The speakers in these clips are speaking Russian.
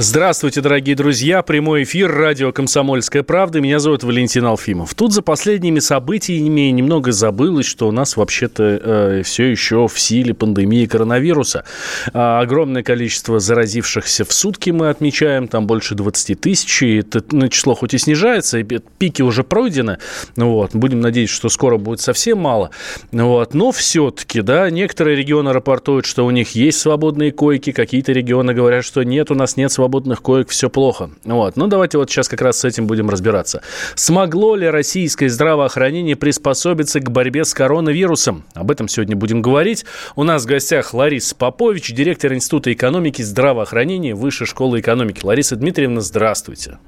Здравствуйте, дорогие друзья. Прямой эфир радио «Комсомольская правда». Меня зовут Валентин Алфимов. Тут за последними событиями немного забылось, что у нас вообще-то э, все еще в силе пандемии коронавируса. А, огромное количество заразившихся в сутки мы отмечаем, там больше 20 тысяч. И это ну, число хоть и снижается, и пики уже пройдены. Вот. Будем надеяться, что скоро будет совсем мало. Вот. Но все-таки, да, некоторые регионы рапортуют, что у них есть свободные койки, какие-то регионы говорят, что нет, у нас нет свободных свободных коек все плохо. Вот. Ну, давайте вот сейчас как раз с этим будем разбираться. Смогло ли российское здравоохранение приспособиться к борьбе с коронавирусом? Об этом сегодня будем говорить. У нас в гостях Лариса Попович, директор Института экономики и здравоохранения Высшей школы экономики. Лариса Дмитриевна, здравствуйте.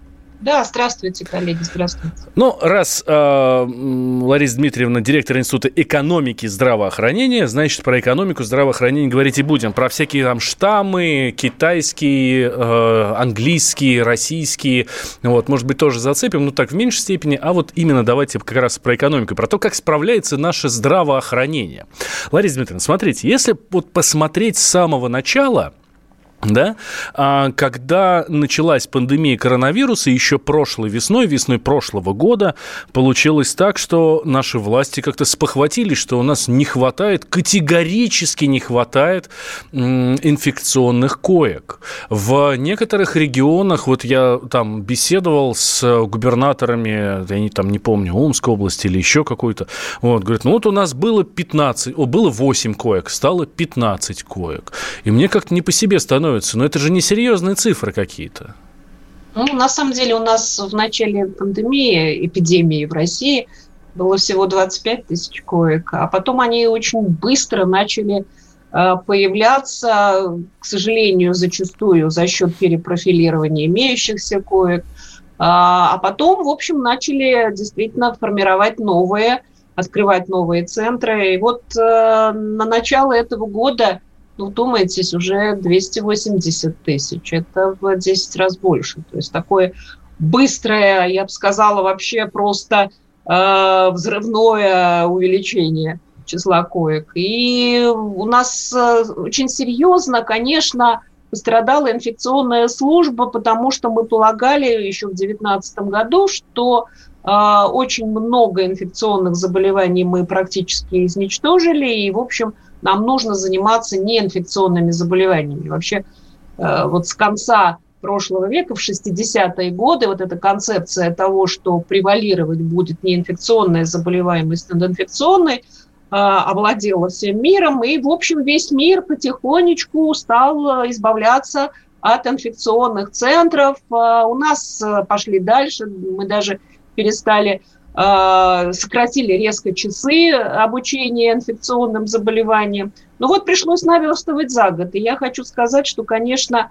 Да, здравствуйте, коллеги, здравствуйте. Ну, раз э, Лариса Дмитриевна, директор Института экономики здравоохранения, значит, про экономику здравоохранения говорить и будем. Про всякие там штаммы, китайские, э, английские, российские, вот, может быть, тоже зацепим, но так в меньшей степени. А вот именно давайте как раз про экономику, про то, как справляется наше здравоохранение. Лариса Дмитриевна, смотрите, если вот посмотреть с самого начала, да, а, когда началась пандемия коронавируса еще прошлой весной, весной прошлого года, получилось так, что наши власти как-то спохватились, что у нас не хватает, категорически не хватает инфекционных коек. В некоторых регионах, вот я там беседовал с губернаторами, я не, там не помню, Омской области или еще какой-то, вот, говорят, ну вот у нас было 15, о, было 8 коек, стало 15 коек. И мне как-то не по себе становится становится. Но это же не серьезные цифры какие-то. Ну, на самом деле у нас в начале пандемии, эпидемии в России было всего 25 тысяч коек, а потом они очень быстро начали э, появляться, к сожалению, зачастую за счет перепрофилирования имеющихся коек, а, а потом, в общем, начали действительно формировать новые, открывать новые центры. И вот э, на начало этого года ну, вдумайтесь, уже 280 тысяч. Это в 10 раз больше. То есть такое быстрое, я бы сказала, вообще просто э, взрывное увеличение числа коек. И у нас э, очень серьезно, конечно, пострадала инфекционная служба, потому что мы полагали еще в 2019 году, что э, очень много инфекционных заболеваний мы практически изничтожили, и, в общем, нам нужно заниматься неинфекционными заболеваниями. Вообще, э, вот с конца прошлого века, в 60-е годы, вот эта концепция того, что превалировать будет неинфекционная заболеваемость над инфекционной, э, овладела всем миром, и, в общем, весь мир потихонечку стал избавляться от инфекционных центров. Э, у нас пошли дальше, мы даже перестали Э, сократили резко часы обучения инфекционным заболеваниям. Ну вот пришлось наверстывать за год. И я хочу сказать, что, конечно,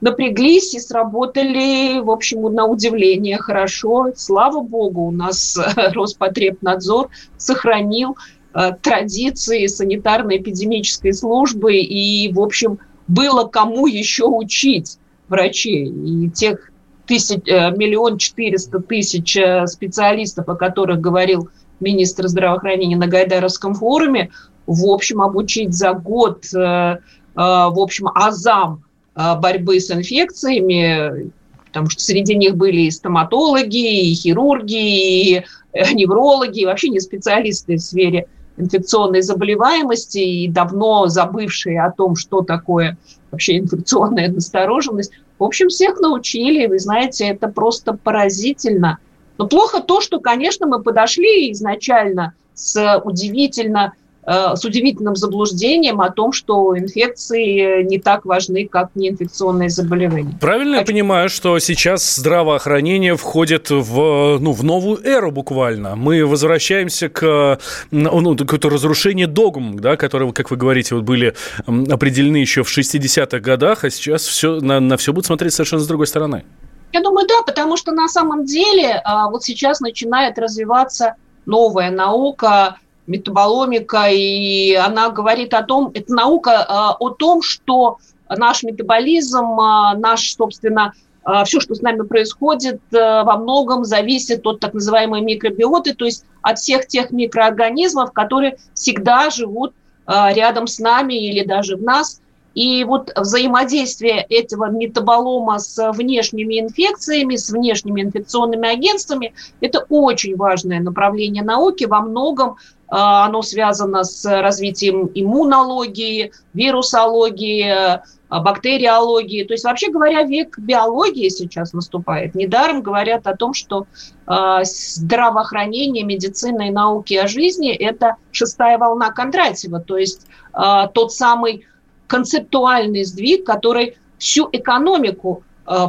напряглись и сработали, в общем, на удивление хорошо. Слава богу, у нас Роспотребнадзор сохранил э, традиции санитарно-эпидемической службы, и, в общем, было кому еще учить врачей. И тех тысяч, э, миллион четыреста тысяч э, специалистов, о которых говорил министр здравоохранения на Гайдаровском форуме, в общем, обучить за год, э, в общем, азам борьбы с инфекциями, потому что среди них были и стоматологи, и хирурги, и неврологи, и вообще не специалисты в сфере инфекционной заболеваемости и давно забывшие о том, что такое вообще инфекционная настороженность. В общем, всех научили, вы знаете, это просто поразительно. Но плохо то, что, конечно, мы подошли изначально с удивительно с удивительным заблуждением о том, что инфекции не так важны, как неинфекционные заболевания. Правильно Хочу... я понимаю, что сейчас здравоохранение входит в, ну, в новую эру буквально. Мы возвращаемся к, ну, к разрушению догм, да, которые, как вы говорите, вот были определены еще в 60-х годах, а сейчас все, на, на все будет смотреть совершенно с другой стороны. Я думаю, да, потому что на самом деле а, вот сейчас начинает развиваться новая наука, метаболомика, и она говорит о том, это наука э, о том, что наш метаболизм, э, наш, собственно, э, все, что с нами происходит, во многом зависит от так называемой микробиоты, то есть от всех тех микроорганизмов, которые всегда живут рядом с нами или даже в нас. И вот взаимодействие этого метаболома с внешними инфекциями, с внешними инфекционными агентствами, это очень важное направление науки. Во многом оно связано с развитием иммунологии, вирусологии, а, бактериологии. То есть, вообще говоря, век биологии сейчас наступает. Недаром говорят о том, что э, здравоохранение, медицина и науки о жизни – это шестая волна Кондратьева, то есть э, тот самый концептуальный сдвиг, который всю экономику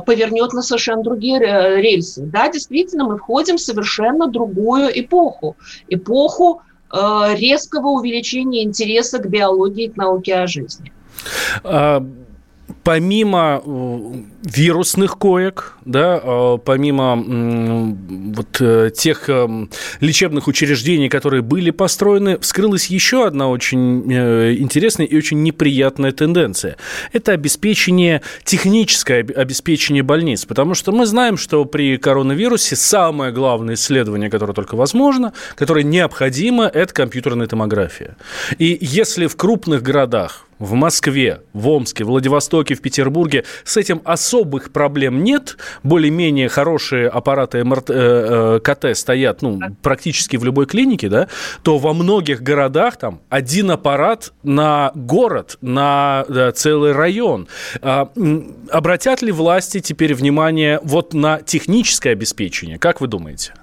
повернет на совершенно другие рельсы. Да, действительно, мы входим в совершенно другую эпоху. Эпоху Э, резкого увеличения интереса к биологии к науке о жизни. А, помимо э, вирусных коек, да, э, помимо вот э, тех лечебных учреждений, которые были построены, вскрылась еще одна очень интересная и очень неприятная тенденция. Это обеспечение, техническое обеспечение больниц, потому что мы знаем, что при коронавирусе самое главное исследование, которое только возможно, которое необходимо, это компьютерная томография. И если в крупных городах в Москве, в Омске, в Владивостоке, в Петербурге с этим особых проблем нет. Более-менее хорошие аппараты МРТ, э, э, КТ стоят ну, практически в любой клинике, да, то во многих городах там один аппарат на город, на да, целый район. А, обратят ли власти теперь внимание вот на техническое обеспечение? Как вы думаете?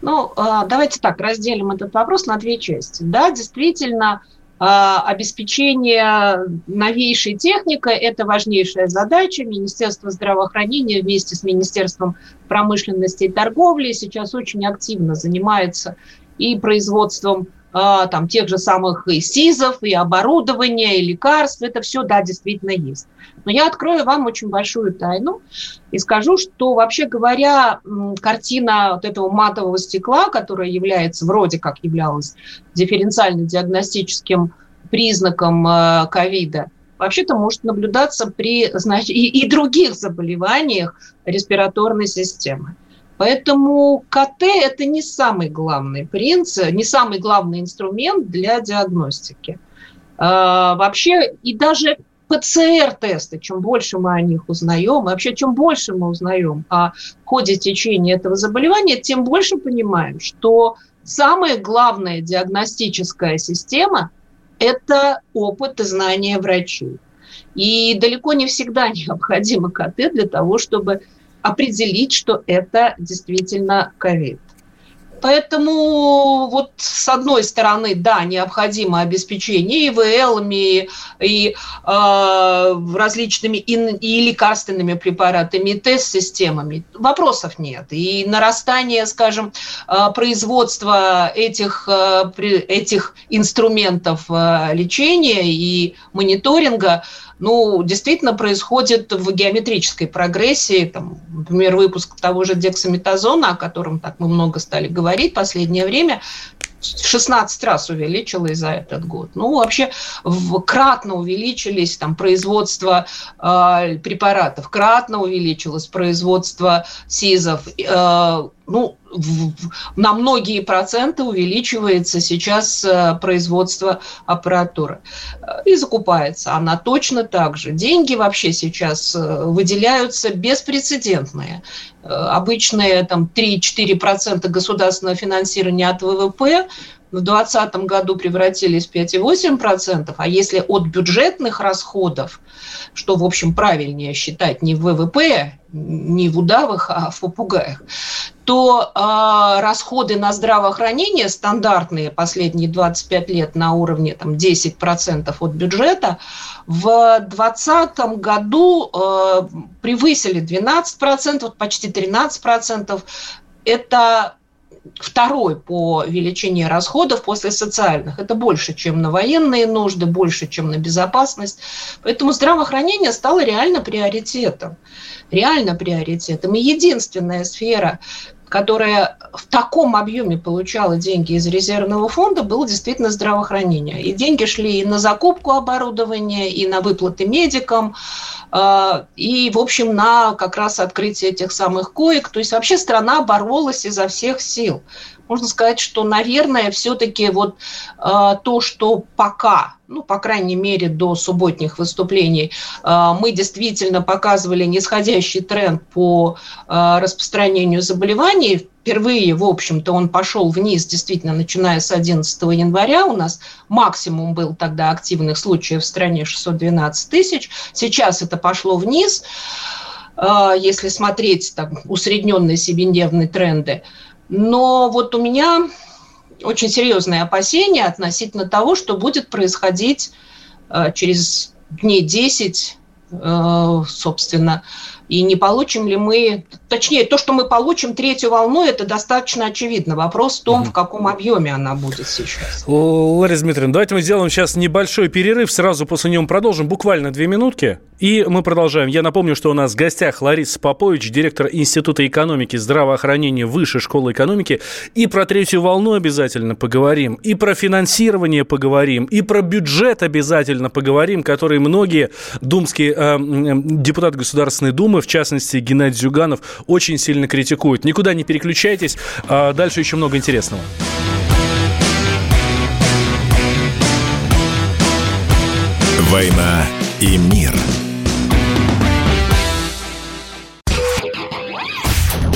Ну, а, давайте так, разделим этот вопрос на две части. Да, действительно, обеспечение новейшей техникой – это важнейшая задача. Министерство здравоохранения вместе с Министерством промышленности и торговли сейчас очень активно занимается и производством а, там, тех же самых и СИЗов, и оборудования, и лекарств. Это все, да, действительно есть. Но я открою вам очень большую тайну и скажу, что, вообще говоря, картина вот этого матового стекла, которая является, вроде как являлась дифференциально-диагностическим признаком э, ковида, вообще-то может наблюдаться при значит, и, и других заболеваниях респираторной системы. Поэтому КТ – это не самый главный принцип, не самый главный инструмент для диагностики. А, вообще, и даже ПЦР-тесты, чем больше мы о них узнаем, и вообще чем больше мы узнаем о ходе течения этого заболевания, тем больше понимаем, что самая главная диагностическая система – это опыт и знания врачей. И далеко не всегда необходимо КТ для того, чтобы определить, что это действительно ковид. Поэтому вот с одной стороны, да, необходимо обеспечение ИВЛами, и э, различными и, и лекарственными препаратами, и тест-системами. Вопросов нет. И нарастание, скажем, э, производства этих, э, этих инструментов э, лечения и мониторинга – ну, действительно происходит в геометрической прогрессии. Там, например, выпуск того же дексаметазона, о котором так мы много стали говорить в последнее время, 16 раз увеличилось за этот год. Ну, вообще в, кратно увеличились там производство э, препаратов, кратно увеличилось производство СИЗов. Э, ну, в, на многие проценты увеличивается сейчас э, производство аппаратуры. И закупается она точно так же. Деньги вообще сейчас э, выделяются беспрецедентные. Э, обычные там 3-4% государственного финансирования от ВВП в 2020 году превратились в 5,8%, а если от бюджетных расходов, что, в общем, правильнее считать не в ВВП, не в удавах, а в попугаях, то э, расходы на здравоохранение стандартные последние 25 лет на уровне там, 10% от бюджета в 2020 году э, превысили 12%, почти 13%. Это второй по величине расходов после социальных. Это больше, чем на военные нужды, больше, чем на безопасность. Поэтому здравоохранение стало реально приоритетом. Реально приоритетом. И единственная сфера, которая в таком объеме получала деньги из резервного фонда, было действительно здравоохранение. И деньги шли и на закупку оборудования, и на выплаты медикам, а, и, в общем, на как раз открытие этих самых коек. То есть вообще страна боролась изо всех сил можно сказать, что, наверное, все-таки вот э, то, что пока, ну, по крайней мере, до субботних выступлений, э, мы действительно показывали нисходящий тренд по э, распространению заболеваний. Впервые, в общем-то, он пошел вниз, действительно, начиная с 11 января. У нас максимум был тогда активных случаев в стране 612 тысяч. Сейчас это пошло вниз если смотреть там, усредненные себедневные тренды. Но вот у меня очень серьезные опасения относительно того, что будет происходить э, через дней 10, э, собственно, и не получим ли мы, точнее, то, что мы получим третью волну, это достаточно очевидно. Вопрос в том, в каком объеме она будет сейчас. Лариса Дмитриевна, давайте мы сделаем сейчас небольшой перерыв, сразу после него продолжим, буквально две минутки, и мы продолжаем. Я напомню, что у нас в гостях Лариса Попович, директор Института экономики, здравоохранения Высшей школы экономики, и про третью волну обязательно поговорим, и про финансирование поговорим, и про бюджет обязательно поговорим, который многие думские э, депутаты Государственной Думы в частности, Геннадий Зюганов, очень сильно критикует. Никуда не переключайтесь, а дальше еще много интересного. «Война и мир».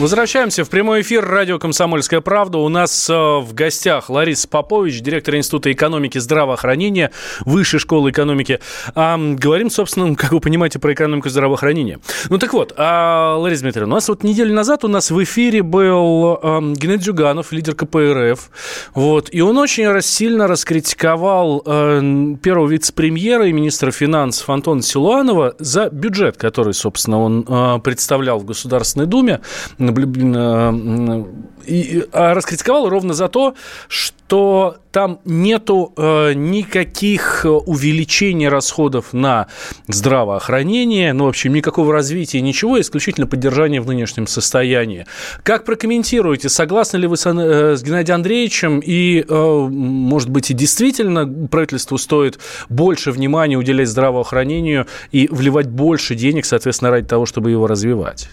Возвращаемся в прямой эфир радио «Комсомольская правда». У нас э, в гостях Лариса Попович, директор Института экономики здравоохранения Высшей школы экономики. А, говорим, собственно, как вы понимаете, про экономику и здравоохранение. Ну так вот, а, Лариса Дмитриевна, у нас вот неделю назад у нас в эфире был Геннадий Дюганов, лидер КПРФ. Вот, и он очень сильно раскритиковал а, первого вице-премьера и министра финансов Антона Силуанова за бюджет, который, собственно, он а, представлял в Государственной Думе и, а раскритиковал ровно за то, что там нету э, никаких увеличений расходов на здравоохранение, ну, в общем, никакого развития, ничего, исключительно поддержание в нынешнем состоянии. Как прокомментируете, согласны ли вы с, э, с Геннадием Андреевичем, и, э, может быть, и действительно правительству стоит больше внимания уделять здравоохранению и вливать больше денег, соответственно, ради того, чтобы его развивать?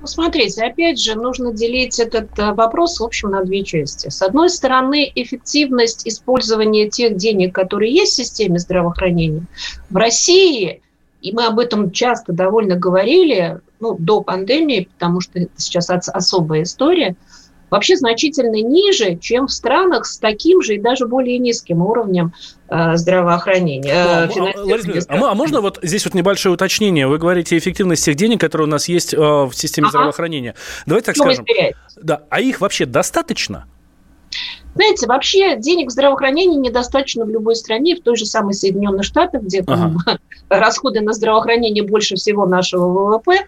Ну, смотрите, опять же, нужно делить этот э, вопрос, в общем, на две части. С одной стороны, эффективность использования тех денег, которые есть в системе здравоохранения. В России, и мы об этом часто довольно говорили, ну, до пандемии, потому что это сейчас особая история – вообще значительно ниже, чем в странах с таким же и даже более низким уровнем э, здравоохранения. Ну, а, Лариса, а, а можно вот здесь вот небольшое уточнение? Вы говорите эффективность тех денег, которые у нас есть э, в системе ага. здравоохранения. Давайте так Что скажем. Да, а их вообще достаточно? Знаете, вообще денег в здравоохранении недостаточно в любой стране, в той же самой Соединенных Штатах, где ага. расходы на здравоохранение больше всего нашего ВВП.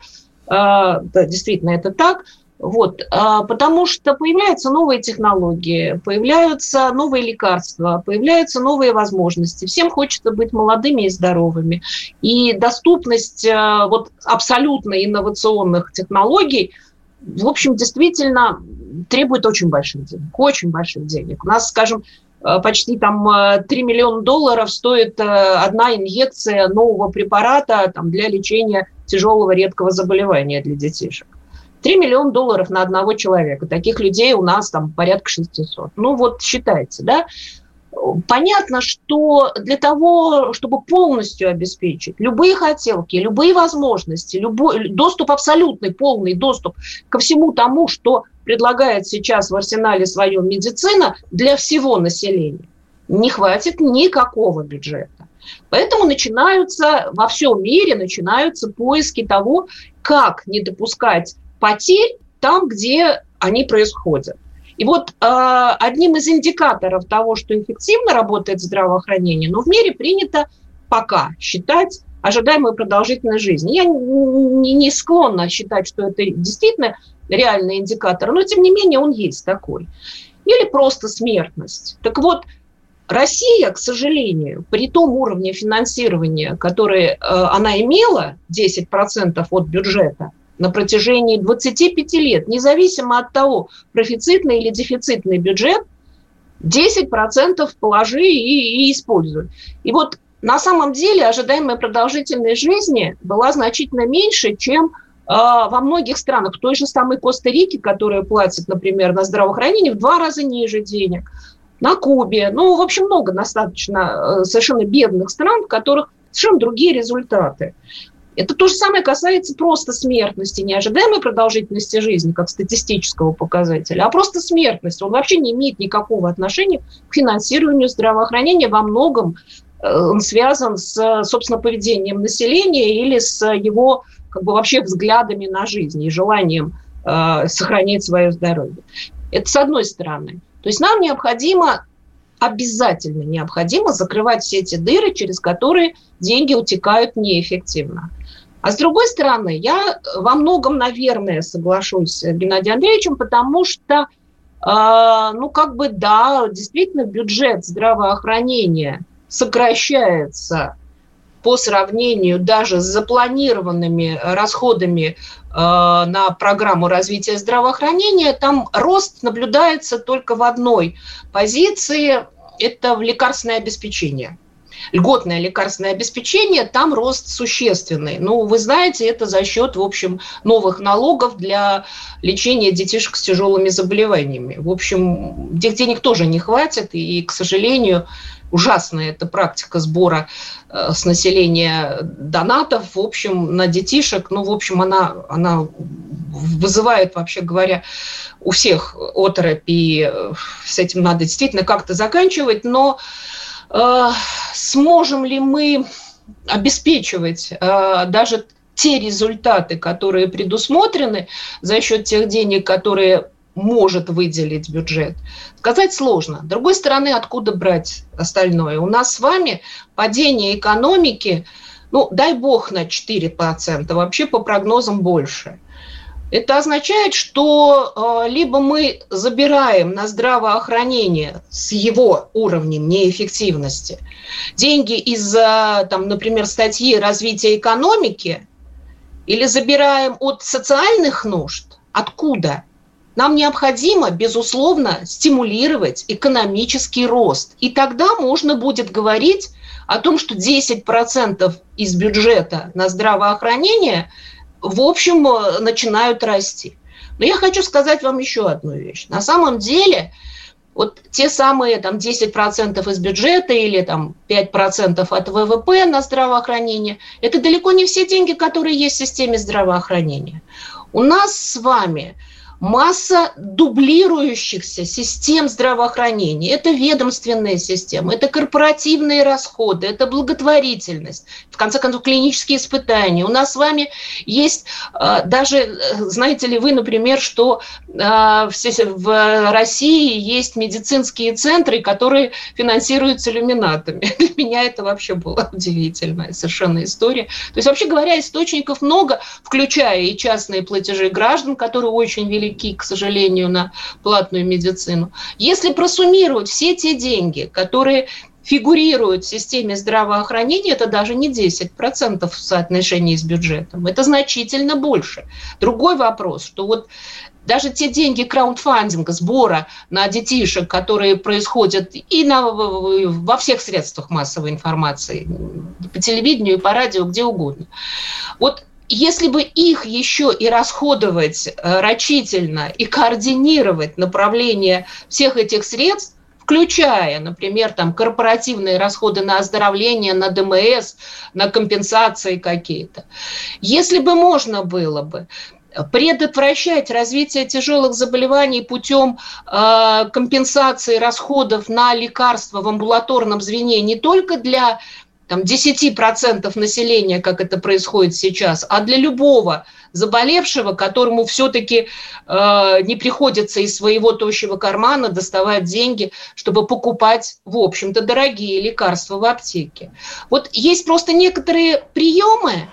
А, да, действительно, это так. Вот, а, потому что появляются новые технологии, появляются новые лекарства, появляются новые возможности. Всем хочется быть молодыми и здоровыми. И доступность а, вот, абсолютно инновационных технологий, в общем, действительно требует очень больших денег, очень больших денег. У нас, скажем, э, почти там 3 э, миллиона долларов стоит одна инъекция нового препарата там, для лечения тяжелого редкого заболевания для детишек. 3 миллиона долларов на одного человека. Таких людей у нас там порядка 600. Ну вот считайте, да? Понятно, что для того, чтобы полностью обеспечить любые хотелки, любые возможности, любой доступ абсолютный, полный доступ ко всему тому, что предлагает сейчас в арсенале своем медицина для всего населения, не хватит никакого бюджета. Поэтому начинаются во всем мире начинаются поиски того, как не допускать потерь там, где они происходят. И вот э, одним из индикаторов того, что эффективно работает здравоохранение, но в мире принято пока считать ожидаемую продолжительность жизни. Я не, не склонна считать, что это действительно реальный индикатор, но тем не менее он есть такой. Или просто смертность. Так вот, Россия, к сожалению, при том уровне финансирования, который э, она имела, 10% от бюджета, на протяжении 25 лет, независимо от того, профицитный или дефицитный бюджет, 10% положи и, и используй. И вот на самом деле ожидаемая продолжительность жизни была значительно меньше, чем э, во многих странах. В той же самой Коста-Рике, которая платит, например, на здравоохранение в два раза ниже денег. На Кубе. Ну, в общем, много достаточно э, совершенно бедных стран, в которых совершенно другие результаты. Это то же самое касается просто смертности, не ожидаемой продолжительности жизни, как статистического показателя, а просто смертности. Он вообще не имеет никакого отношения к финансированию здравоохранения. Во многом э, он связан с, собственно, поведением населения или с его как бы вообще взглядами на жизнь и желанием э, сохранить свое здоровье. Это с одной стороны. То есть нам необходимо обязательно необходимо закрывать все эти дыры, через которые деньги утекают неэффективно. А с другой стороны, я во многом, наверное, соглашусь с Геннадием Андреевичем, потому что, э, ну, как бы, да, действительно, бюджет здравоохранения сокращается по сравнению даже с запланированными расходами э, на программу развития здравоохранения, там рост наблюдается только в одной позиции – это в лекарственное обеспечение льготное лекарственное обеспечение, там рост существенный. Ну, вы знаете, это за счет, в общем, новых налогов для лечения детишек с тяжелыми заболеваниями. В общем, этих денег тоже не хватит, и, к сожалению, ужасная эта практика сбора э, с населения донатов, в общем, на детишек. Ну, в общем, она, она вызывает, вообще говоря, у всех оторопь, и э, с этим надо действительно как-то заканчивать. Но сможем ли мы обеспечивать э, даже те результаты, которые предусмотрены за счет тех денег, которые может выделить бюджет, сказать сложно. С другой стороны, откуда брать остальное? У нас с вами падение экономики, ну, дай бог, на 4%, вообще по прогнозам больше – это означает, что э, либо мы забираем на здравоохранение с его уровнем неэффективности деньги из-за, там, например, статьи развития экономики, или забираем от социальных нужд. Откуда? Нам необходимо, безусловно, стимулировать экономический рост. И тогда можно будет говорить о том, что 10% из бюджета на здравоохранение – в общем, э, начинают расти. Но я хочу сказать вам еще одну вещь. На самом деле, вот те самые там, 10% из бюджета или там, 5% от ВВП на здравоохранение, это далеко не все деньги, которые есть в системе здравоохранения. У нас с вами масса дублирующихся систем здравоохранения. Это ведомственная система, это корпоративные расходы, это благотворительность, в конце концов, клинические испытания. У нас с вами есть а, даже, э, знаете ли вы, например, что а, в России есть медицинские центры, которые финансируются иллюминатами. Для меня это вообще была удивительная совершенно история. То есть, вообще говоря, источников много, включая и частные платежи граждан, которые очень велики, велики, к сожалению, на платную медицину. Если просуммировать все те деньги, которые фигурируют в системе здравоохранения, это даже не 10% в соотношении с бюджетом. Это значительно больше. Другой вопрос, что вот даже те деньги краундфандинга, сбора на детишек, которые происходят и на, во всех средствах массовой информации, по телевидению, по радио, где угодно. Вот если бы их еще и расходовать э, рачительно и координировать направление всех этих средств, включая, например, там, корпоративные расходы на оздоровление, на ДМС, на компенсации какие-то. Если бы можно было бы предотвращать развитие тяжелых заболеваний путем э, компенсации расходов на лекарства в амбулаторном звене не только для там, 10% населения, как это происходит сейчас, а для любого заболевшего, которому все-таки э, не приходится из своего тощего кармана доставать деньги, чтобы покупать, в общем-то, дорогие лекарства в аптеке. Вот есть просто некоторые приемы,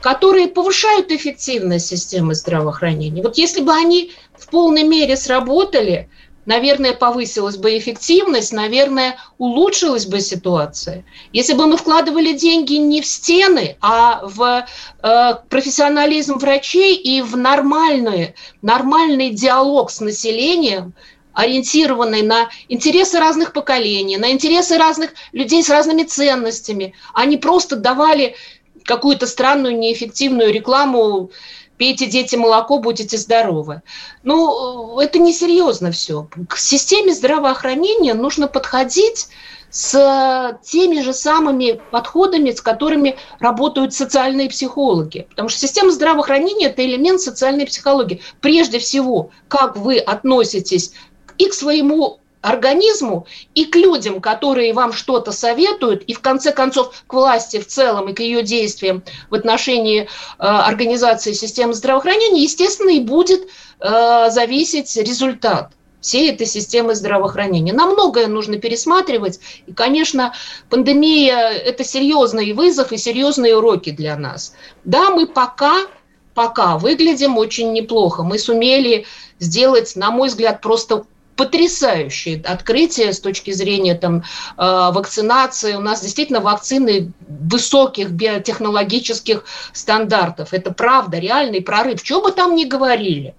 которые повышают эффективность системы здравоохранения. Вот если бы они в полной мере сработали, наверное, повысилась бы эффективность, наверное, улучшилась бы ситуация. Если бы мы вкладывали деньги не в стены, а в э, профессионализм врачей и в нормальный, нормальный диалог с населением, ориентированный на интересы разных поколений, на интересы разных людей с разными ценностями, а не просто давали какую-то странную неэффективную рекламу пейте, дети, молоко, будете здоровы. Ну, это несерьезно все. К системе здравоохранения нужно подходить с теми же самыми подходами, с которыми работают социальные психологи. Потому что система здравоохранения – это элемент социальной психологии. Прежде всего, как вы относитесь и к своему организму и к людям, которые вам что-то советуют, и в конце концов к власти в целом и к ее действиям в отношении э, организации системы здравоохранения, естественно, и будет э, зависеть результат всей этой системы здравоохранения. Нам многое нужно пересматривать. И, конечно, пандемия – это серьезный вызов и серьезные уроки для нас. Да, мы пока, пока выглядим очень неплохо. Мы сумели сделать, на мой взгляд, просто потрясающие открытия с точки зрения там, э, вакцинации. У нас действительно вакцины высоких биотехнологических стандартов. Это правда, реальный прорыв. Что бы там ни говорили.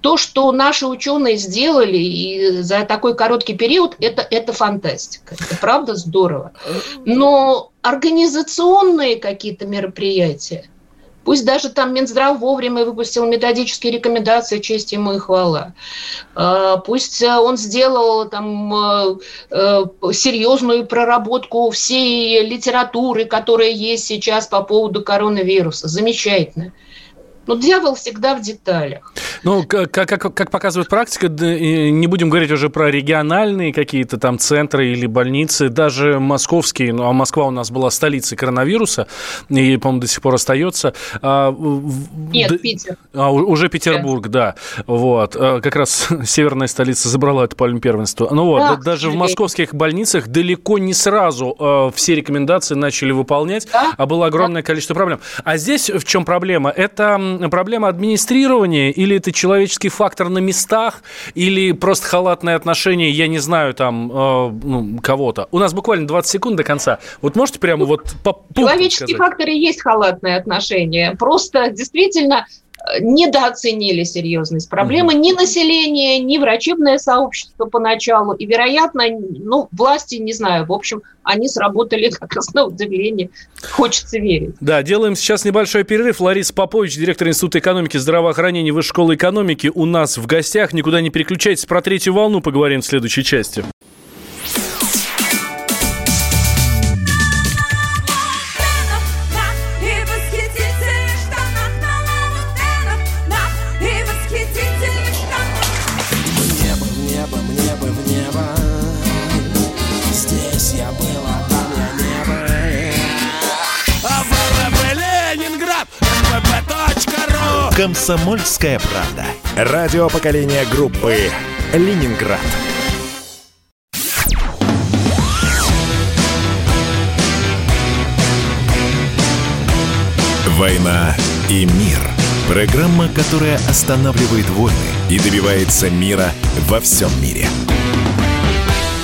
То, что наши ученые сделали и за такой короткий период, это, это фантастика. Это правда здорово. Но организационные какие-то мероприятия, Пусть даже там Минздрав вовремя выпустил методические рекомендации, честь ему и хвала. А, пусть э, он сделал там э, э, серьезную проработку всей литературы, которая есть сейчас по поводу коронавируса. Замечательно. Но дьявол всегда в деталях. Ну, как, как, как показывает практика, не будем говорить уже про региональные какие-то там центры или больницы, даже московские, ну, а Москва у нас была столицей коронавируса, и, по-моему, до сих пор остается. А, Нет, д... Питер. А, уже Петербург, да. да. Вот. А, как раз северная столица забрала это по первенство. Ну вот, да, даже в московских больницах далеко не сразу э, все рекомендации начали выполнять, да? а было огромное да. количество проблем. А здесь в чем проблема? Это проблема администрирования или это человеческий фактор на местах, или просто халатное отношение, я не знаю, там, э, ну, кого-то? У нас буквально 20 секунд до конца. Вот можете прямо вот по Человеческий фактор и есть халатное отношение. Просто действительно недооценили серьезность проблемы ни население, ни врачебное сообщество поначалу. И, вероятно, ну, власти, не знаю, в общем, они сработали как раз на удивление. Хочется верить. Да, делаем сейчас небольшой перерыв. Лариса Попович, директор Института экономики, здравоохранения Высшей школы экономики, у нас в гостях. Никуда не переключайтесь. Про третью волну поговорим в следующей части. «Комсомольская правда». Радио поколения группы «Ленинград». «Война и мир». Программа, которая останавливает войны и добивается мира во всем мире.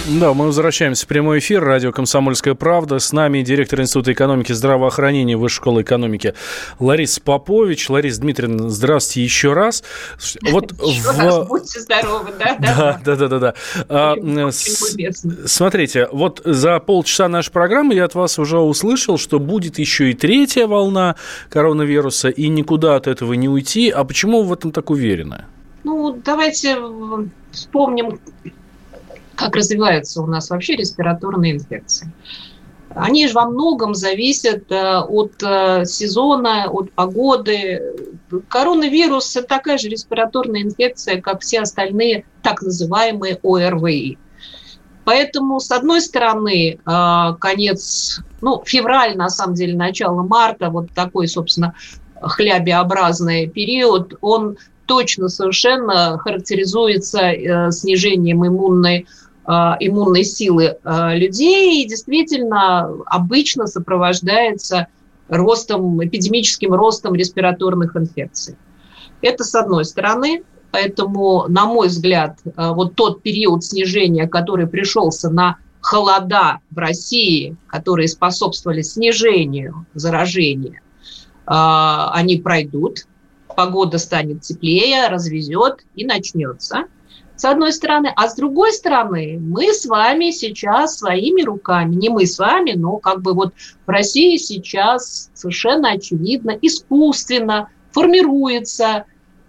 Да, мы возвращаемся в прямой эфир. Радио «Комсомольская правда». С нами директор Института экономики и здравоохранения Высшей школы экономики Лариса Попович. Лариса Дмитриевна, здравствуйте еще раз. Вот еще в... раз будьте здоровы, да? Да, да, да, да. да. А, смотрите, вот за полчаса нашей программы я от вас уже услышал, что будет еще и третья волна коронавируса, и никуда от этого не уйти. А почему вы в этом так уверены? Ну, давайте вспомним как развиваются у нас вообще респираторные инфекции. Они же во многом зависят э, от э, сезона, от погоды. Коронавирус – такая же респираторная инфекция, как все остальные так называемые ОРВИ. Поэтому, с одной стороны, э, конец, ну, февраль, на самом деле, начало марта, вот такой, собственно, хлябеобразный период, он точно совершенно характеризуется снижением иммунной иммунной силы э, людей и действительно обычно сопровождается ростом, эпидемическим ростом респираторных инфекций. Это с одной стороны. Поэтому, на мой взгляд, э, вот тот период снижения, который пришелся на холода в России, которые способствовали снижению заражения, они пройдут, погода станет теплее, развезет и начнется с одной стороны. А с другой стороны, мы с вами сейчас своими руками, не мы с вами, но как бы вот в России сейчас совершенно очевидно, искусственно формируется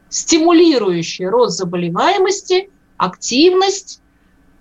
стимулирующий рост заболеваемости, активность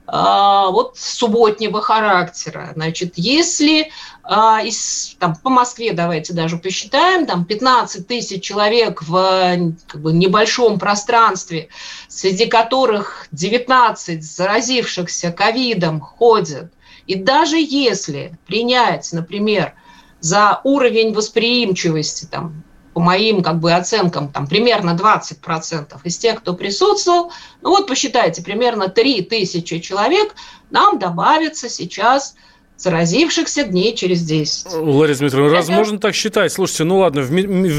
а, вот субботнего характера. Значит, если из, там, по Москве давайте даже посчитаем, там 15 тысяч человек в как бы, небольшом пространстве, среди которых 19 заразившихся ковидом ходят, и даже если принять, например, за уровень восприимчивости там, по моим как бы оценкам, там примерно 20% из тех, кто присутствовал, ну вот посчитайте, примерно 3 тысячи человек нам добавится сейчас заразившихся дней через 10. Лариса Дмитриевна, Это... раз можно так считать? Слушайте, ну ладно, в, в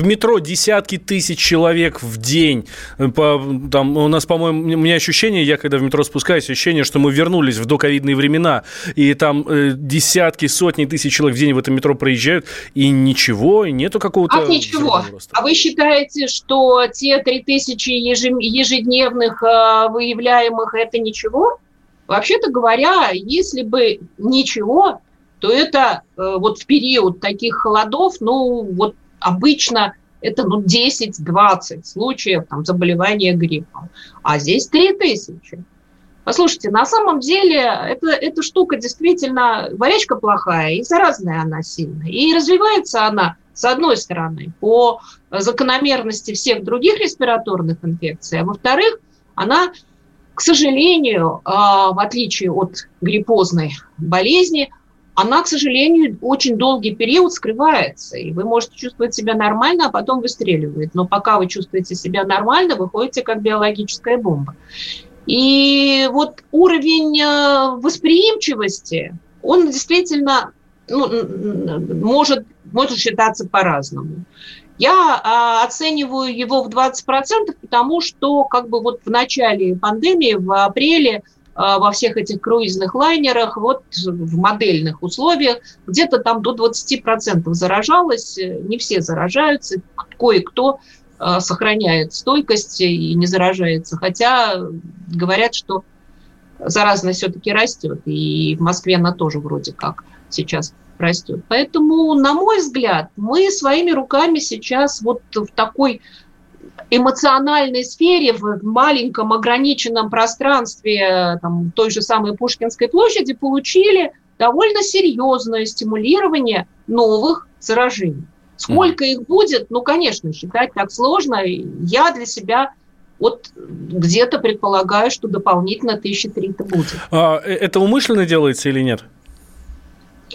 метро десятки тысяч человек в день. По, там, у нас, по-моему, у меня ощущение, я когда в метро спускаюсь, ощущение, что мы вернулись в доковидные времена, и там э, десятки, сотни тысяч человек в день в этом метро проезжают, и ничего, и нету какого-то... А ничего. А вы считаете, что те три тысячи ежедневных э, выявляемых – это ничего? Вообще-то говоря, если бы ничего, то это э, вот в период таких холодов, ну, вот обычно это ну, 10-20 случаев там, заболевания гриппом. А здесь 3000. Послушайте, на самом деле это, эта штука действительно, болячка плохая, и заразная она сильная. И развивается она, с одной стороны, по закономерности всех других респираторных инфекций, а во-вторых, она к сожалению, а, в отличие от гриппозной болезни, она, к сожалению, очень долгий период скрывается. И вы можете чувствовать себя нормально, а потом выстреливает. Но пока вы чувствуете себя нормально, вы ходите как биологическая бомба. И вот уровень э, восприимчивости, он действительно ну, может, может считаться по-разному. Я а, оцениваю его в 20%, потому что как бы вот в начале пандемии, в апреле, а, во всех этих круизных лайнерах, вот в модельных условиях, где-то там до 20% заражалось, не все заражаются, кое-кто а, сохраняет стойкость и не заражается, хотя говорят, что заразность все-таки растет, и в Москве она тоже вроде как сейчас растет. Поэтому, на мой взгляд, мы своими руками сейчас вот в такой эмоциональной сфере, в маленьком ограниченном пространстве там, той же самой Пушкинской площади получили довольно серьезное стимулирование новых заражений. Сколько mm. их будет, ну, конечно, считать так сложно. Я для себя вот где-то предполагаю, что дополнительно тысячи три-то будет. А, э, это умышленно делается или нет?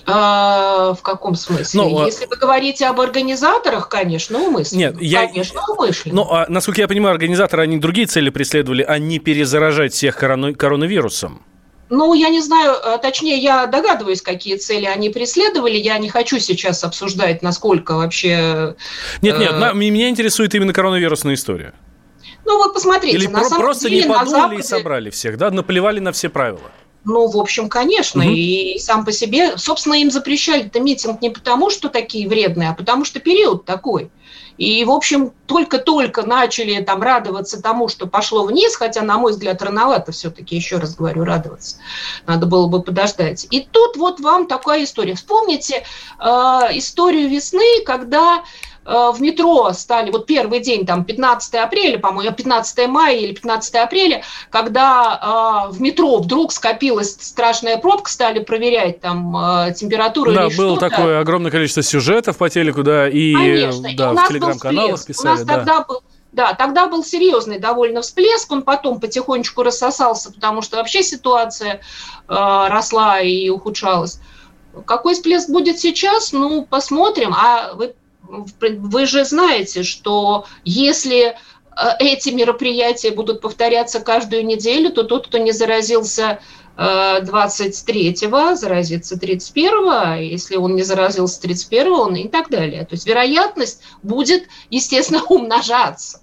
А, в каком смысле? Ну, а Если вы говорите об организаторах, конечно, умышленно. Нет, я... Конечно, умышленно. Ну, а, насколько я понимаю, организаторы, они другие цели преследовали, а не перезаражать всех коронавирусом. Ну, я не знаю, точнее, я догадываюсь, какие цели они преследовали. Я не хочу сейчас обсуждать, насколько вообще... Нет, нет, э... меня интересует именно коронавирусная история. Ну, вот посмотрите. Или на про- самом просто деле, не подумали Западе... и собрали всех, да? Наплевали на все правила. Ну, в общем, конечно, угу. и сам по себе, собственно, им запрещали это митинг не потому, что такие вредные, а потому что период такой. И, в общем, только-только начали там радоваться тому, что пошло вниз, хотя, на мой взгляд, рановато все-таки, еще раз говорю, радоваться. Надо было бы подождать. И тут вот вам такая история. Вспомните э, историю весны, когда Э, в метро стали, вот первый день, там, 15 апреля, по-моему, 15 мая или 15 апреля, когда э, в метро вдруг скопилась страшная пробка, стали проверять там э, температуру Да, было такое огромное количество сюжетов по телеку, да, и, Конечно. да, и в телеграм-каналах писали. У нас да. тогда был да, тогда был серьезный довольно всплеск, он потом потихонечку рассосался, потому что вообще ситуация э, росла и ухудшалась. Какой всплеск будет сейчас, ну, посмотрим. А вы вы же знаете, что если э, эти мероприятия будут повторяться каждую неделю, то тот, кто не заразился 23-го, э, заразится 31-го, а если он не заразился 31-го, он и так далее. То есть вероятность будет, естественно, умножаться.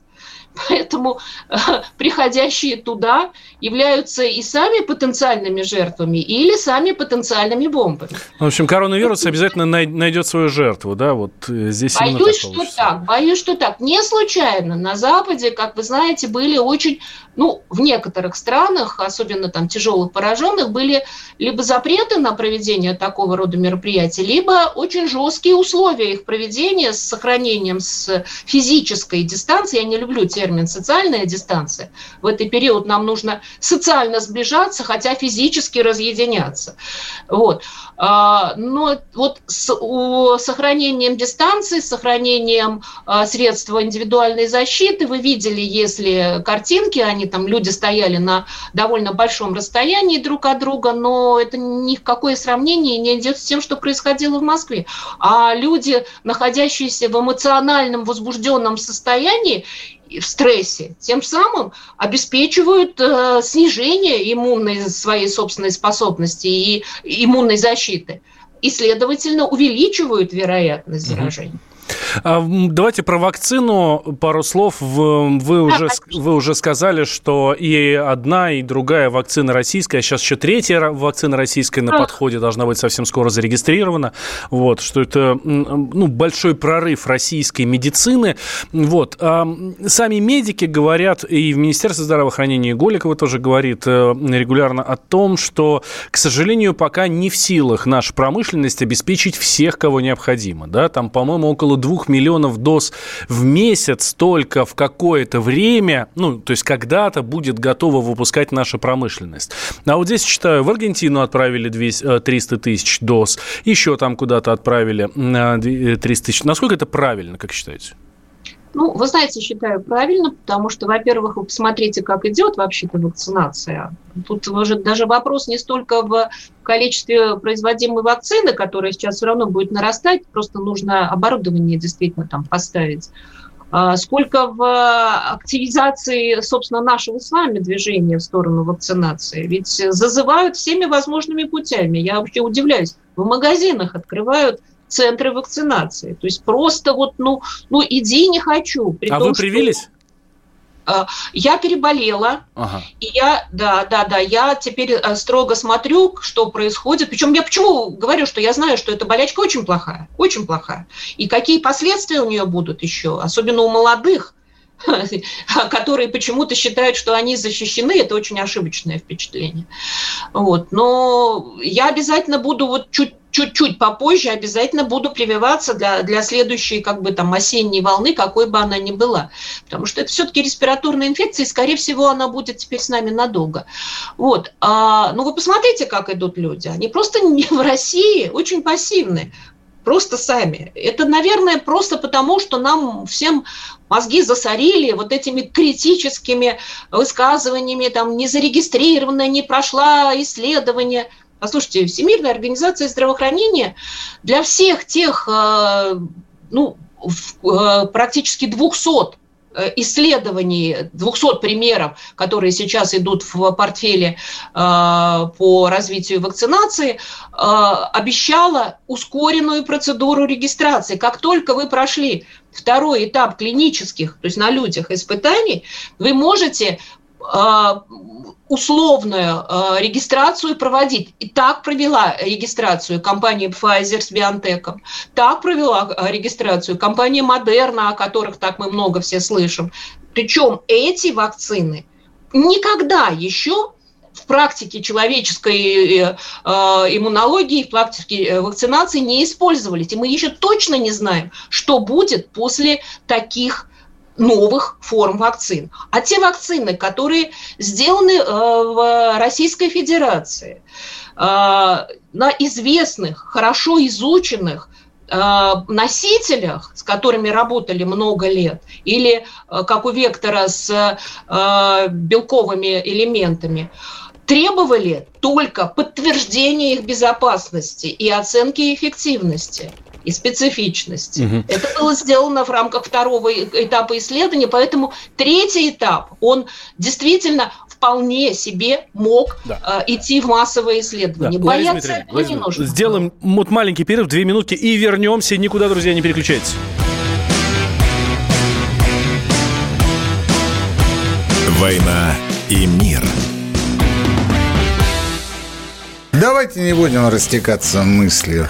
Поэтому э, приходящие туда являются и сами потенциальными жертвами, или сами потенциальными бомбами. В общем, коронавирус обязательно найдет свою жертву, да? Вот э, здесь Боюсь, что так, боюсь, что так. Не случайно на Западе, как вы знаете, были очень ну, в некоторых странах, особенно там тяжелых пораженных, были либо запреты на проведение такого рода мероприятий, либо очень жесткие условия их проведения с сохранением с физической дистанции. Я не люблю термин «социальная дистанция». В этот период нам нужно социально сближаться, хотя физически разъединяться. Вот. А, но вот с сохранением дистанции, с сохранением а, средств индивидуальной защиты, вы видели, если картинки, они там люди стояли на довольно большом расстоянии друг от друга, но это ни в какое сравнение не идет с тем, что происходило в Москве. А люди, находящиеся в эмоциональном возбужденном состоянии, в стрессе, тем самым обеспечивают э, снижение иммунной своей собственной способности и иммунной защиты. И, следовательно, увеличивают вероятность заражения. А, давайте про вакцину пару слов. Вы уже, вы уже сказали, что и одна, и другая вакцина российская, сейчас еще третья вакцина российская на подходе должна быть совсем скоро зарегистрирована. Вот, что это ну, большой прорыв российской медицины. Вот. А сами медики говорят, и в Министерстве здравоохранения, и Голикова тоже говорит э, регулярно о том, что, к сожалению, пока не в силах наша промышленность обеспечить всех, кого необходимо. Да? Там, по-моему, около двух миллионов доз в месяц только в какое-то время, ну, то есть когда-то будет готова выпускать наша промышленность. А вот здесь, читаю, в Аргентину отправили 200, 300 э, тысяч доз, еще там куда-то отправили 300 э, тысяч. Насколько это правильно, как считаете? Ну, вы знаете, считаю правильно, потому что, во-первых, вы посмотрите, как идет вообще-то вакцинация. Тут уже даже вопрос не столько в количестве производимой вакцины, которая сейчас все равно будет нарастать, просто нужно оборудование действительно там поставить, а сколько в активизации, собственно, нашего с вами движения в сторону вакцинации. Ведь зазывают всеми возможными путями. Я вообще удивляюсь. В магазинах открывают центры вакцинации. То есть просто вот, ну, ну иди не хочу. При а том, вы привились? Что, я переболела, ага. и я, да, да, да, я теперь э, строго смотрю, что происходит. Причем я почему говорю, что я знаю, что эта болячка очень плохая, очень плохая. И какие последствия у нее будут еще, особенно у молодых, которые почему-то считают, что они защищены, это очень ошибочное впечатление. Вот. Но я обязательно буду вот чуть чуть-чуть попозже обязательно буду прививаться для, для следующей как бы там осенней волны, какой бы она ни была. Потому что это все-таки респираторная инфекция, и, скорее всего, она будет теперь с нами надолго. Вот. А, ну, вы посмотрите, как идут люди. Они просто не в России очень пассивны. Просто сами. Это, наверное, просто потому, что нам всем мозги засорили вот этими критическими высказываниями, там, не зарегистрировано, не прошла исследование – Послушайте, Всемирная организация здравоохранения для всех тех, ну, практически 200 Э, исследований, 200 примеров, которые сейчас идут в портфеле э, по развитию вакцинации, э, обещала ускоренную процедуру регистрации. Как только вы прошли второй этап клинических, то есть на людях испытаний, вы можете условную э, регистрацию проводить. И так провела регистрацию компания Pfizer с BioNTech, так провела э, регистрацию компания Moderna, о которых так мы много все слышим. Причем эти вакцины никогда еще в практике человеческой э, э, иммунологии, в практике э, вакцинации не использовались. И мы еще точно не знаем, что будет после таких новых форм вакцин. А те вакцины, которые сделаны э, в Российской Федерации э, на известных, хорошо изученных э, носителях, с которыми работали много лет, или, как у Вектора, с белковыми элементами, требовали только подтверждения их безопасности и оценки эффективности и специфичности. Угу. Это было сделано в рамках второго этапа исследования, поэтому третий этап, он действительно вполне себе мог да. э, идти в массовое исследование. Да. Бояться этого не нужно. Сделаем вот маленький перерыв, две минутки, и вернемся. Никуда, друзья, не переключайтесь. «Война и мир». Давайте не будем растекаться мыслью.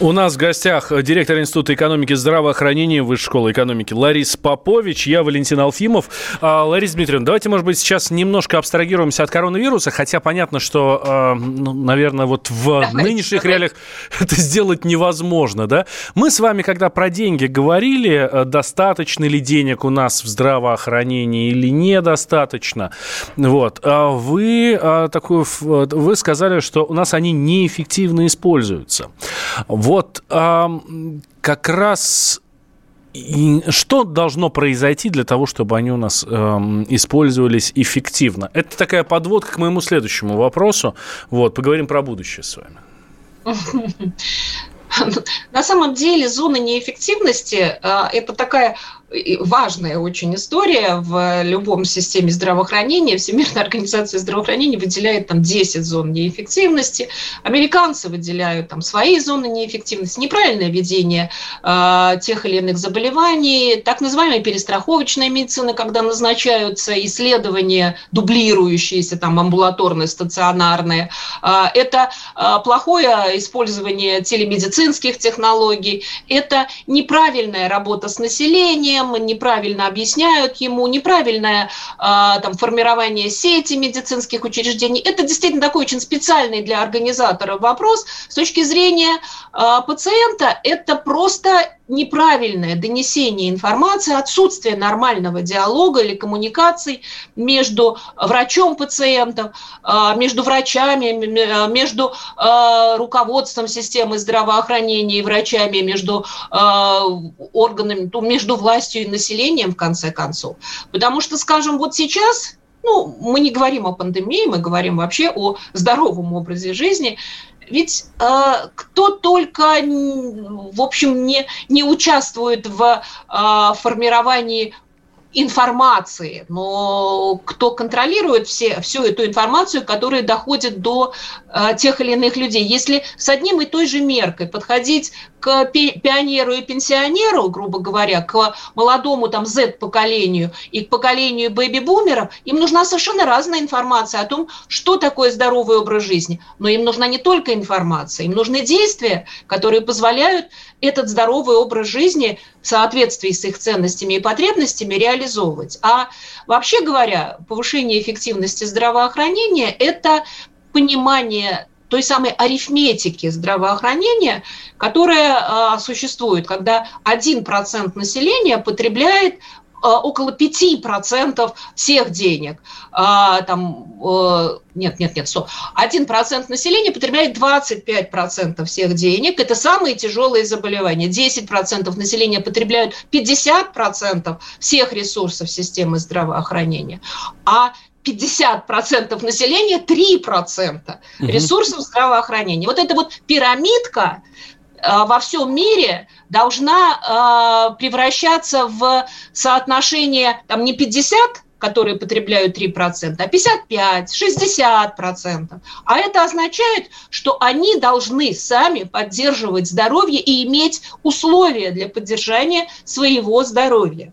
У нас в гостях директор Института экономики и здравоохранения Высшей школы экономики Лариса Попович, я Валентин Алфимов. А, Лариса Дмитриевна, давайте, может быть, сейчас немножко абстрагируемся от коронавируса, хотя понятно, что, а, ну, наверное, вот в давайте, нынешних давайте. реалиях это сделать невозможно, да? Мы с вами, когда про деньги говорили, э, достаточно ли денег у нас в здравоохранении или недостаточно, вот, а вы, такую, вы сказали, что у нас они неэффективно используются. Вот как раз что должно произойти для того, чтобы они у нас э, использовались эффективно? Это такая подводка к моему следующему вопросу. Вот, поговорим про будущее с вами. На самом деле зона неэффективности э, – это такая важная очень история в любом системе здравоохранения. Всемирная организация здравоохранения выделяет там 10 зон неэффективности. Американцы выделяют там свои зоны неэффективности. Неправильное ведение э, тех или иных заболеваний, так называемая перестраховочная медицина, когда назначаются исследования, дублирующиеся, там амбулаторные, стационарные. Э, это э, плохое использование телемедицинских технологий. Это неправильная работа с населением, проблем, неправильно объясняют ему, неправильное э, там, формирование сети медицинских учреждений. Это действительно такой очень специальный для организатора вопрос. С точки зрения э, пациента это просто неправильное донесение информации, отсутствие нормального диалога или коммуникаций между врачом пациентом, а, между врачами, между руководством системы здравоохранения и врачами, между органами, между властью властью и населением, в конце концов. Потому что, скажем, вот сейчас ну, мы не говорим о пандемии, мы говорим вообще о здоровом образе жизни. Ведь э, кто только, в общем, не, не участвует в э, формировании информации, но кто контролирует все, всю эту информацию, которая доходит до э, тех или иных людей. Если с одним и той же меркой подходить к пионеру и пенсионеру, грубо говоря, к молодому там Z-поколению и к поколению бэби-бумеров, им нужна совершенно разная информация о том, что такое здоровый образ жизни. Но им нужна не только информация, им нужны действия, которые позволяют этот здоровый образ жизни в соответствии с их ценностями и потребностями реализовывать. А вообще говоря, повышение эффективности здравоохранения – это понимание той самой арифметики здравоохранения, которая э, существует, когда 1% населения потребляет а, около 5% всех денег. А, там, э, нет, нет, нет, 1% населения потребляет 25% всех денег. Это самые тяжелые заболевания. 10% населения потребляют 50% всех ресурсов системы здравоохранения. А 50% населения 3% ресурсов здравоохранения. Вот эта вот пирамидка э, во всем мире должна э, превращаться в соотношение там, не 50 которые потребляют 3%, а 55, 60%. А это означает, что они должны сами поддерживать здоровье и иметь условия для поддержания своего здоровья.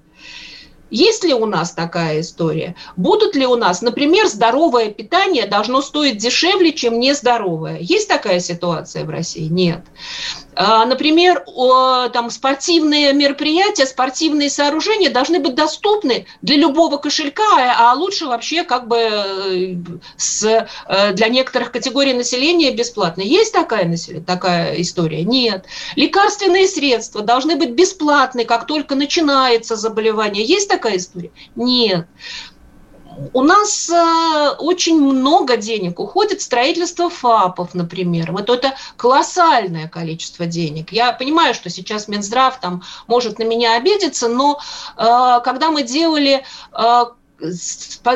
Есть ли у нас такая история? Будут ли у нас, например, здоровое питание должно стоить дешевле, чем нездоровое? Есть такая ситуация в России? Нет. А, например, там спортивные мероприятия, спортивные сооружения должны быть доступны для любого кошелька, а, а лучше вообще как бы э, с, э, для некоторых категорий населения бесплатно. Есть такая, такая история? Нет. Лекарственные средства должны быть бесплатны, как только начинается заболевание. Есть такая история? Нет у нас э, очень много денег уходит в строительство ФАПов, например. Вот это колоссальное количество денег. Я понимаю, что сейчас Минздрав там может на меня обидеться, но э, когда мы делали э,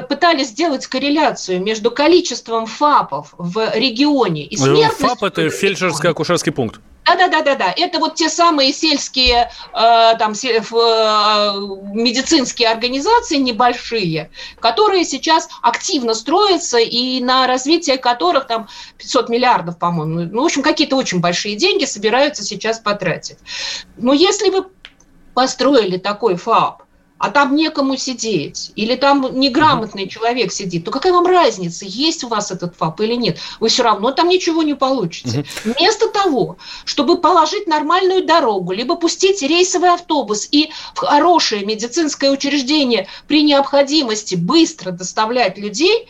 пытались сделать корреляцию между количеством ФАПов в регионе и смертностью... ФАП – это фельдшерско-акушерский пункт. Да-да-да-да-да. Это вот те самые сельские э, там, се, э, медицинские организации небольшие, которые сейчас активно строятся и на развитие которых там 500 миллиардов, по-моему, ну, в общем, какие-то очень большие деньги собираются сейчас потратить. Но если вы построили такой ФАП, а там некому сидеть, или там неграмотный человек сидит, то какая вам разница, есть у вас этот ФАП или нет? Вы все равно там ничего не получите. Вместо того, чтобы положить нормальную дорогу, либо пустить рейсовый автобус и в хорошее медицинское учреждение при необходимости быстро доставлять людей,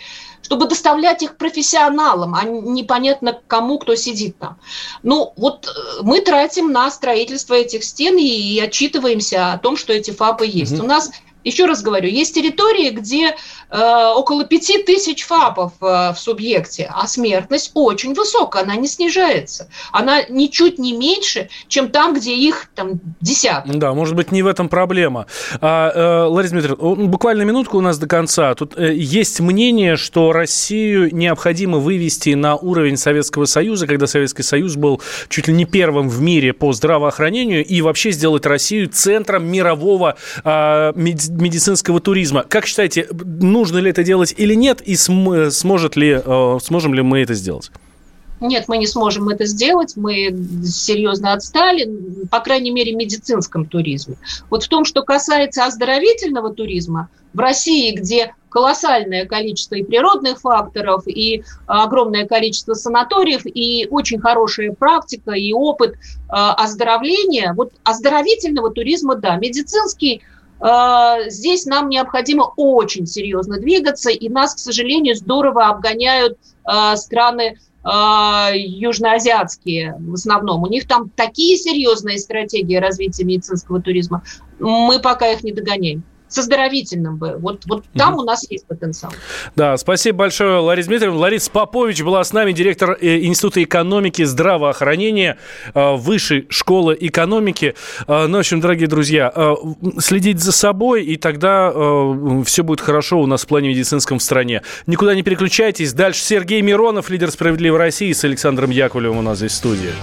чтобы доставлять их профессионалам, а непонятно кому, кто сидит там. Ну, вот э, мы тратим на строительство этих стен и, отчитываемся о том, что эти ФАПы есть. Угу. У нас еще раз говорю, есть территории, где около пяти тысяч ФАПов э, в субъекте, а смертность очень высокая, она не снижается. Она ничуть не меньше, чем там, где их там десятки. Да, может быть, не в этом проблема. А, э, Лариса Дмитриевна, буквально минутку у нас до конца. Тут э, есть мнение, что Россию необходимо вывести на уровень Советского Союза, когда Советский Союз был чуть ли не первым в мире по здравоохранению, и вообще сделать Россию центром мирового э, медицинского туризма. Как считаете, нужно ли это делать или нет, и см- сможет ли, э, сможем ли мы это сделать? Нет, мы не сможем это сделать, мы серьезно отстали, по крайней мере, в медицинском туризме. Вот в том, что касается оздоровительного туризма, в России, где колоссальное количество и природных факторов, и огромное количество санаториев, и очень хорошая практика, и опыт э, оздоровления, вот оздоровительного туризма, да, медицинский – Э, здесь нам необходимо очень серьезно двигаться, и нас, к сожалению, здорово обгоняют э, страны э, южноазиатские в основном. У них там такие серьезные стратегии развития медицинского туризма. Мы пока их не догоняем с оздоровительным бы. Вот, вот там угу. у нас есть потенциал. Да, спасибо большое, Лариса Дмитриевна. Лариса Попович была с нами, директор э, Института экономики, здравоохранения э, Высшей школы экономики. Э, ну, в общем, дорогие друзья, следить за собой, и тогда все будет хорошо у нас в плане медицинском в стране. Никуда не переключайтесь. Дальше Сергей Миронов, лидер «Справедливой России» с Александром Яковлевым у нас здесь в студии.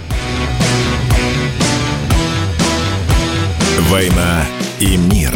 «Война и мир»